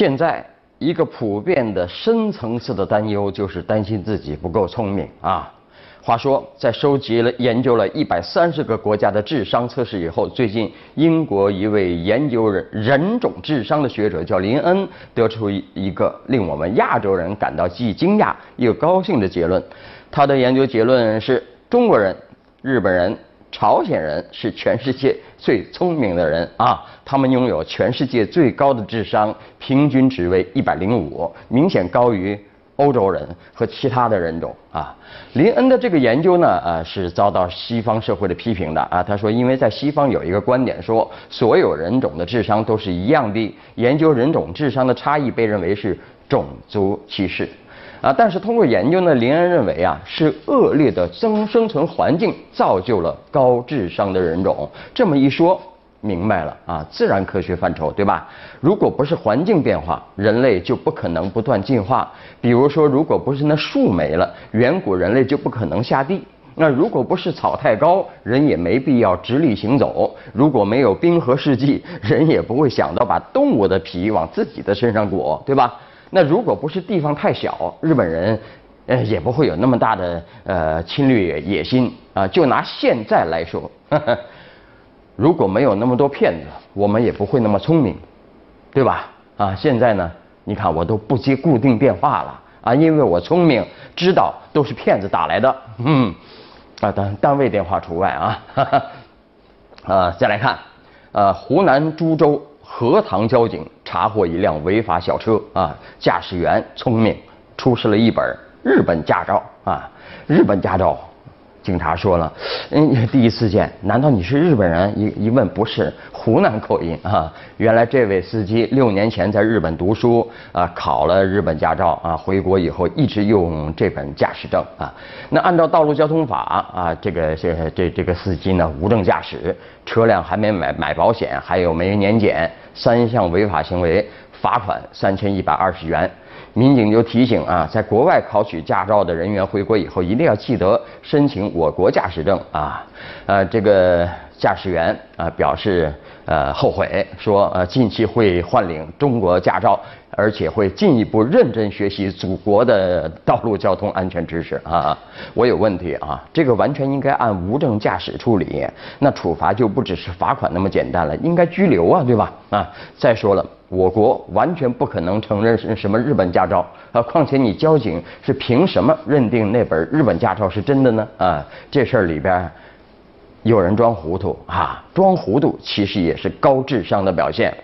现在一个普遍的深层次的担忧就是担心自己不够聪明啊。话说，在收集了研究了一百三十个国家的智商测试以后，最近英国一位研究人人种智商的学者叫林恩，得出一一个令我们亚洲人感到既惊讶又高兴的结论。他的研究结论是：中国人、日本人、朝鲜人是全世界最聪明的人啊！他们拥有全世界最高的智商，平均值为一百零五，明显高于。欧洲人和其他的人种啊，林恩的这个研究呢，呃，是遭到西方社会的批评的啊。他说，因为在西方有一个观点说，所有人种的智商都是一样的，研究人种智商的差异被认为是种族歧视啊。但是通过研究呢，林恩认为啊，是恶劣的生生存环境造就了高智商的人种。这么一说。明白了啊，自然科学范畴对吧？如果不是环境变化，人类就不可能不断进化。比如说，如果不是那树没了，远古人类就不可能下地。那如果不是草太高，人也没必要直立行走。如果没有冰河世纪，人也不会想到把动物的皮往自己的身上裹，对吧？那如果不是地方太小，日本人呃也不会有那么大的呃侵略野心啊。就拿现在来说。如果没有那么多骗子，我们也不会那么聪明，对吧？啊，现在呢，你看我都不接固定电话了啊，因为我聪明，知道都是骗子打来的，嗯，啊，单单位电话除外啊。哈 哈啊，再来看，呃，湖南株洲荷塘交警查获一辆违法小车啊，驾驶员聪明，出示了一本日本驾照啊，日本驾照。警察说了，嗯，第一次见，难道你是日本人？一一问不是，湖南口音啊。原来这位司机六年前在日本读书啊，考了日本驾照啊，回国以后一直用这本驾驶证啊。那按照道路交通法啊，这个这这这个司机呢无证驾驶，车辆还没买买保险，还有没年检，三项违法行为，罚款三千一百二十元。民警就提醒啊，在国外考取驾照的人员回国以后，一定要记得申请我国驾驶证啊。呃，这个驾驶员啊表示呃后悔，说呃近期会换领中国驾照，而且会进一步认真学习祖国的道路交通安全知识啊。我有问题啊，这个完全应该按无证驾驶处理，那处罚就不只是罚款那么简单了，应该拘留啊，对吧？啊，再说了。我国完全不可能承认是什么日本驾照啊！况且你交警是凭什么认定那本日本驾照是真的呢？啊，这事儿里边有人装糊涂啊！装糊涂其实也是高智商的表现。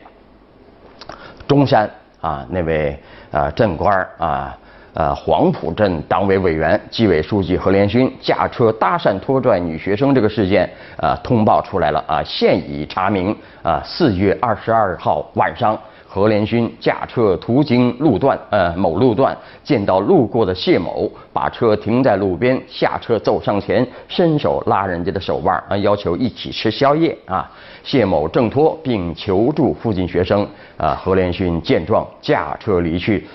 中山啊，那位啊镇官啊，呃黄埔镇党委委员、纪委书记何连勋驾车搭讪拖拽女学生这个事件啊，通报出来了啊，现已查明啊，四月二十二号晚上。何连勋驾车途经路段，呃，某路段见到路过的谢某，把车停在路边，下车走上前，伸手拉人家的手腕，啊，要求一起吃宵夜啊。谢某挣脱，并求助附近学生，啊，何连勋见状驾车离去。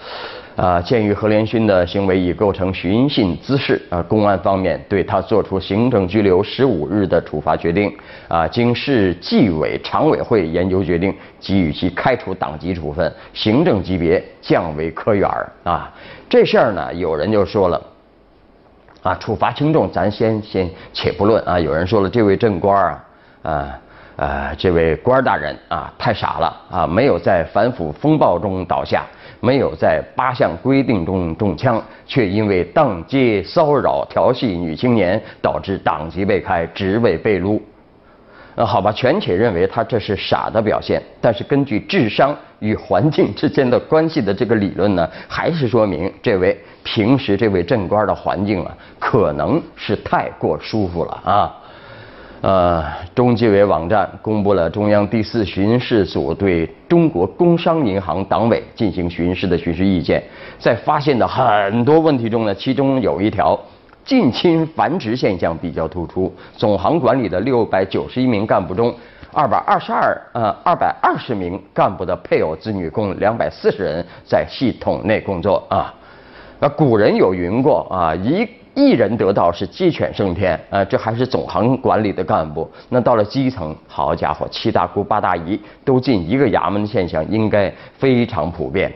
啊，鉴于何连勋的行为已构成寻衅滋事，啊，公安方面对他作出行政拘留十五日的处罚决定，啊，经市纪委常委会研究决定，给予其开除党籍处分，行政级别降为科员儿。啊，这事儿呢，有人就说了，啊，处罚轻重咱先先且不论啊，有人说了，这位镇官啊，啊。呃，这位官大人啊，太傻了啊，没有在反腐风暴中倒下，没有在八项规定中中枪，却因为当街骚扰调戏女青年，导致党籍被开，职位被撸。呃，好吧，全且认为他这是傻的表现，但是根据智商与环境之间的关系的这个理论呢，还是说明这位平时这位镇官的环境啊，可能是太过舒服了啊。呃，中纪委网站公布了中央第四巡视组对中国工商银行党委进行巡视的巡视意见，在发现的很多问题中呢，其中有一条近亲繁殖现象比较突出。总行管理的六百九十一名干部中，二百二十二呃二百二十名干部的配偶子女共两百四十人在系统内工作啊。那古人有云过啊，一一人得道是鸡犬升天啊，这还是总行管理的干部。那到了基层，好家伙，七大姑八大姨都进一个衙门的现象应该非常普遍。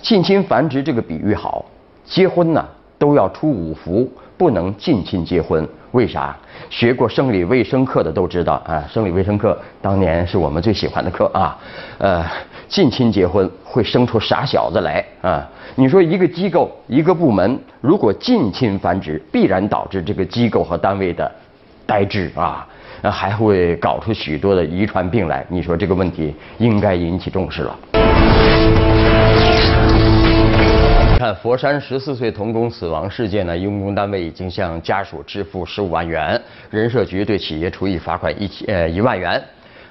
近亲繁殖这个比喻好，结婚呢都要出五福，不能近亲结婚。为啥？学过生理卫生课的都知道啊，生理卫生课当年是我们最喜欢的课啊。呃，近亲结婚会生出傻小子来啊。你说一个机构、一个部门如果近亲繁殖，必然导致这个机构和单位的呆滞啊，还会搞出许多的遗传病来。你说这个问题应该引起重视了。看佛山十四岁童工死亡事件呢，用工单位已经向家属支付十五万元，人社局对企业处以罚款一千呃一万元。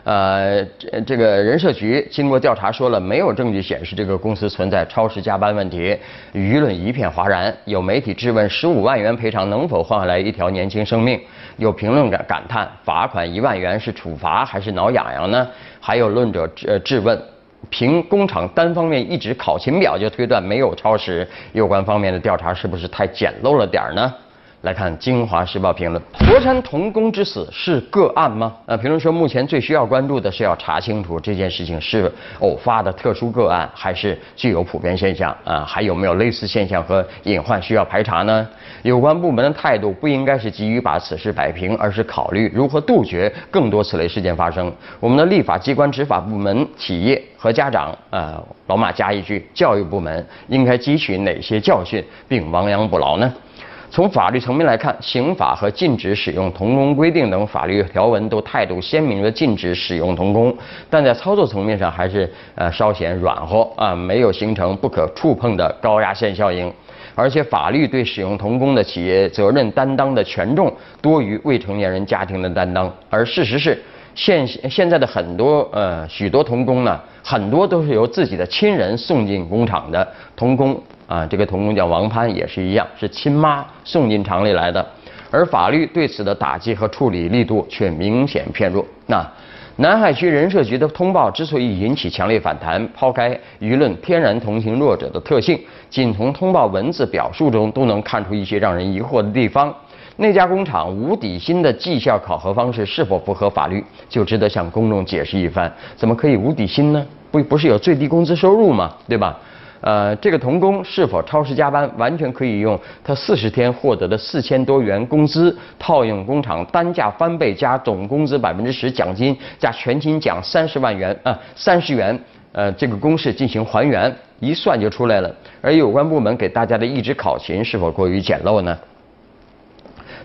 呃，这这个人社局经过调查说了，没有证据显示这个公司存在超时加班问题，舆论一片哗然。有媒体质问十五万元赔偿能否换回来一条年轻生命？有评论感感叹罚款一万元是处罚还是挠痒痒呢？还有论者质质问。凭工厂单方面一纸考勤表就推断没有超时，有关方面的调查是不是太简陋了点儿呢？来看《京华时报》评论：佛山童工之死是个案吗？呃，评论说，目前最需要关注的是要查清楚这件事情是偶发的特殊个案，还是具有普遍现象啊？还有没有类似现象和隐患需要排查呢？有关部门的态度不应该是急于把此事摆平，而是考虑如何杜绝更多此类事件发生。我们的立法机关、执法部门、企业和家长，呃，老马加一句，教育部门应该汲取哪些教训，并亡羊补牢呢？从法律层面来看，刑法和禁止使用童工规定等法律条文都态度鲜明地禁止使用童工，但在操作层面上还是呃稍显软和啊，没有形成不可触碰的高压线效应。而且法律对使用童工的企业责任担当的权重多于未成年人家庭的担当，而事实是现现在的很多呃许多童工呢，很多都是由自己的亲人送进工厂的童工。啊，这个童工叫王潘，也是一样，是亲妈送进厂里来的，而法律对此的打击和处理力度却明显偏弱。那南海区人社局的通报之所以引起强烈反弹，抛开舆论天然同情弱者的特性，仅从通报文字表述中都能看出一些让人疑惑的地方。那家工厂无底薪的绩效考核方式是否符合法律，就值得向公众解释一番。怎么可以无底薪呢？不不是有最低工资收入吗？对吧？呃，这个童工是否超时加班，完全可以用他四十天获得的四千多元工资，套用工厂单价翻倍加总工资百分之十奖金加全勤奖三十万元啊三十元，呃，这个公式进行还原，一算就出来了。而有关部门给大家的一纸考勤是否过于简陋呢？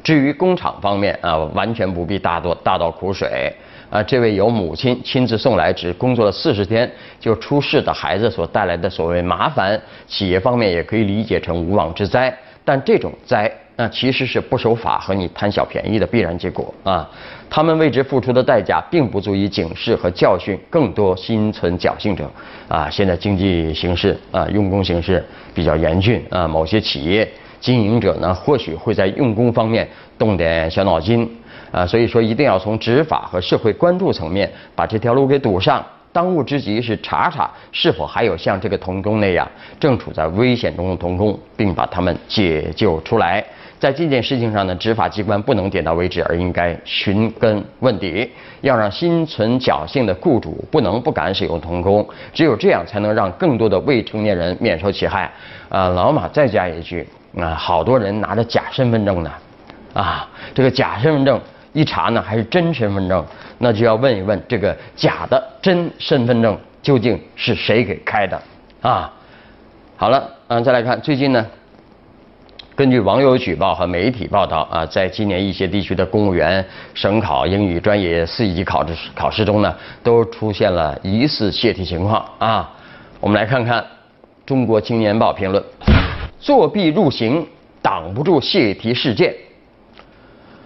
至于工厂方面啊，完全不必大多大倒苦水。啊，这位由母亲亲自送来，只工作了四十天就出事的孩子所带来的所谓麻烦，企业方面也可以理解成无妄之灾。但这种灾，那其实是不守法和你贪小便宜的必然结果啊！他们为之付出的代价，并不足以警示和教训更多心存侥幸者啊！现在经济形势啊，用工形势比较严峻啊，某些企业经营者呢，或许会在用工方面动点小脑筋。啊，所以说一定要从执法和社会关注层面把这条路给堵上。当务之急是查查是否还有像这个童工那样正处在危险中的童工，并把他们解救出来。在这件事情上呢，执法机关不能点到为止，而应该寻根问底，要让心存侥幸的雇主不能不敢使用童工。只有这样，才能让更多的未成年人免受其害。啊，老马再加一句，啊，好多人拿着假身份证呢，啊，这个假身份证。一查呢，还是真身份证，那就要问一问这个假的真身份证究竟是谁给开的啊？好了，嗯，再来看最近呢，根据网友举报和媒体报道啊，在今年一些地区的公务员省考英语专业四级考试考试中呢，都出现了疑似泄题情况啊。我们来看看《中国青年报》评论：作弊入刑，挡不住泄题事件。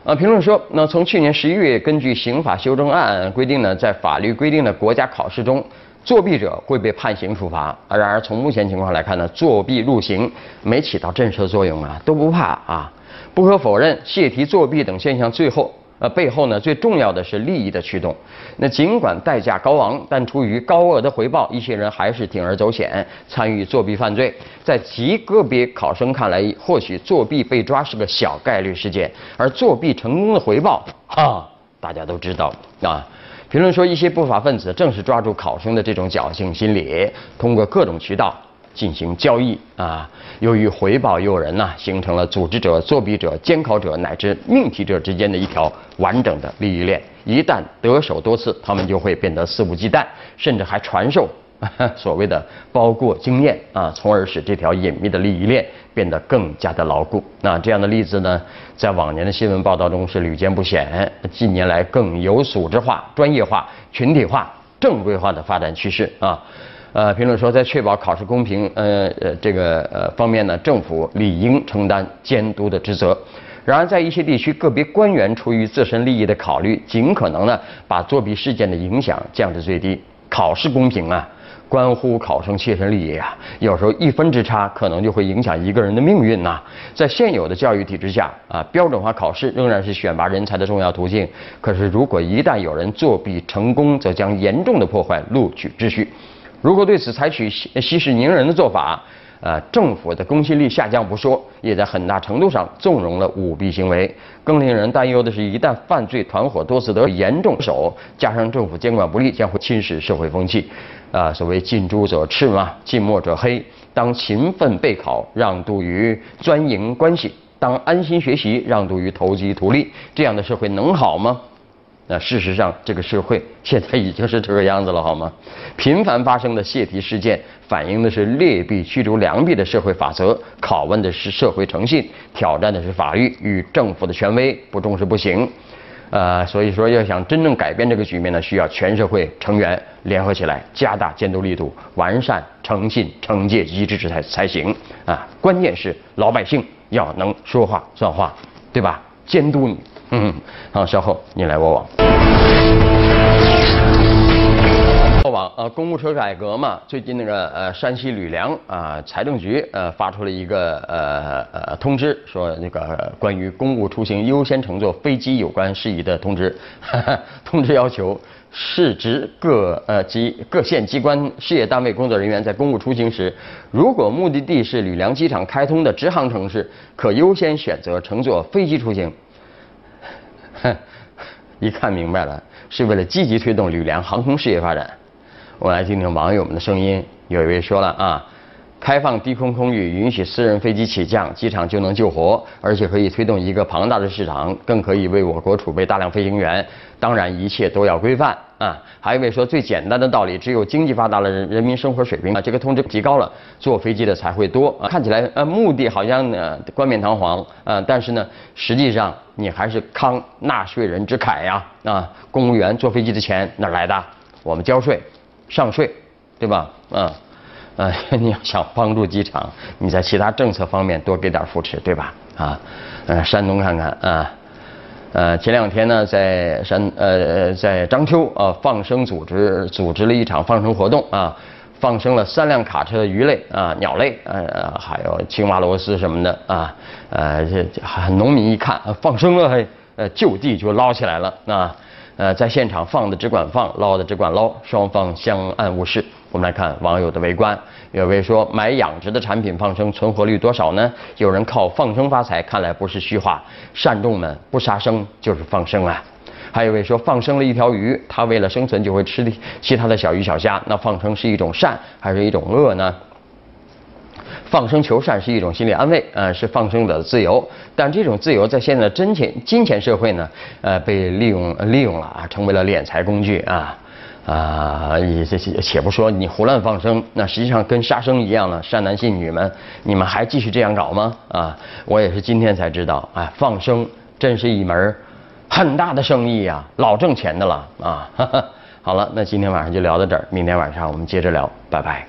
啊，评论说，那从去年十一月，根据刑法修正案规定呢，在法律规定的国家考试中，作弊者会被判刑处罚。然而，从目前情况来看呢，作弊入刑没起到震慑作用啊，都不怕啊。不可否认，泄题作弊等现象最后呃，背后呢最重要的是利益的驱动。那尽管代价高昂，但出于高额的回报，一些人还是铤而走险参与作弊犯罪。在极个别考生看来，或许作弊被抓是个小概率事件，而作弊成功的回报，哈，大家都知道啊。评论说，一些不法分子正是抓住考生的这种侥幸心理，通过各种渠道。进行交易啊，由于回报诱人呐，形成了组织者、作弊者、监考者乃至命题者之间的一条完整的利益链。一旦得手多次，他们就会变得肆无忌惮，甚至还传授 所谓的包过经验啊，从而使这条隐秘的利益链变得更加的牢固。那这样的例子呢，在往年的新闻报道中是屡见不鲜，近年来更有组织化、专业化、群体化、正规化的发展趋势啊。呃，评论说，在确保考试公平，呃呃这个呃方面呢，政府理应承担监督的职责。然而，在一些地区，个别官员出于自身利益的考虑，尽可能呢把作弊事件的影响降至最低。考试公平啊，关乎考生切身利益啊，有时候一分之差可能就会影响一个人的命运呐。在现有的教育体制下啊，标准化考试仍然是选拔人才的重要途径。可是，如果一旦有人作弊成功，则将严重的破坏录取秩序。如果对此采取息息事宁人的做法，呃，政府的公信力下降不说，也在很大程度上纵容了舞弊行为。更令人担忧的是，一旦犯罪团伙多次得严重手，加上政府监管不力，将会侵蚀社会风气。啊，所谓近朱者赤嘛，近墨者黑。当勤奋备考让渡于专营关系，当安心学习让渡于投机图利，这样的社会能好吗？那事实上，这个社会 现在已经是这个样子了，好吗？频繁发生的泄题事件，反映的是劣币驱逐良币的社会法则，拷问的是社会诚信，挑战的是法律与政府的权威，不重视不行。呃，所以说，要想真正改变这个局面呢，需要全社会成员联合起来，加大监督力度，完善诚信惩戒机制才才行。啊，关键是老百姓要能说话算话，对吧？监督你。嗯，好，稍后你来我往。我往呃，公务车改革嘛，最近那个呃，山西吕梁啊，财政局呃发出了一个呃呃通知，说那个关于公务出行优先乘坐飞机有关事宜的通知。哈 哈通知要求，市直各呃及各县机关事业单位工作人员在公务出行时，如果目的地是吕梁机场开通的直航城市，可优先选择乘坐飞机出行。哼，一看明白了，是为了积极推动吕梁航空事业发展。我们来听听网友们的声音。有一位说了啊，开放低空空域，允许私人飞机起降，机场就能救活，而且可以推动一个庞大的市场，更可以为我国储备大量飞行员。当然，一切都要规范啊。还有一位说，最简单的道理，只有经济发达了，人人民生活水平啊，这个通知提高了，坐飞机的才会多啊。看起来呃，目的好像呢冠冕堂皇啊，但是呢，实际上你还是慷纳税人之慨呀啊！公务员坐飞机的钱哪来的？我们交税、上税，对吧？嗯，呃，你要想帮助机场，你在其他政策方面多给点扶持，对吧？啊，呃，山东看看啊。呃，前两天呢，在山呃在章丘啊，放生组织组织了一场放生活动啊，放生了三辆卡车的鱼类啊、鸟类呃，还有青蛙、螺丝什么的啊，呃，这农民一看放生了，还呃就地就捞起来了啊，呃，在现场放的只管放，捞的只管捞，双方相安无事。我们来看网友的围观，有位说买养殖的产品放生存活率多少呢？有人靠放生发财，看来不是虚话。善众们不杀生就是放生啊。还有位说放生了一条鱼，它为了生存就会吃其他的小鱼小虾，那放生是一种善还是一种恶呢？放生求善是一种心理安慰，呃，是放生的自由。但这种自由在现在的真钱金钱社会呢，呃，被利用利用了啊，成为了敛财工具啊。啊，也这些且不说你胡乱放生，那实际上跟杀生一样呢。善男信女们，你们还继续这样搞吗？啊，我也是今天才知道，哎，放生真是一门很大的生意呀，老挣钱的了啊。好了，那今天晚上就聊到这儿，明天晚上我们接着聊，拜拜。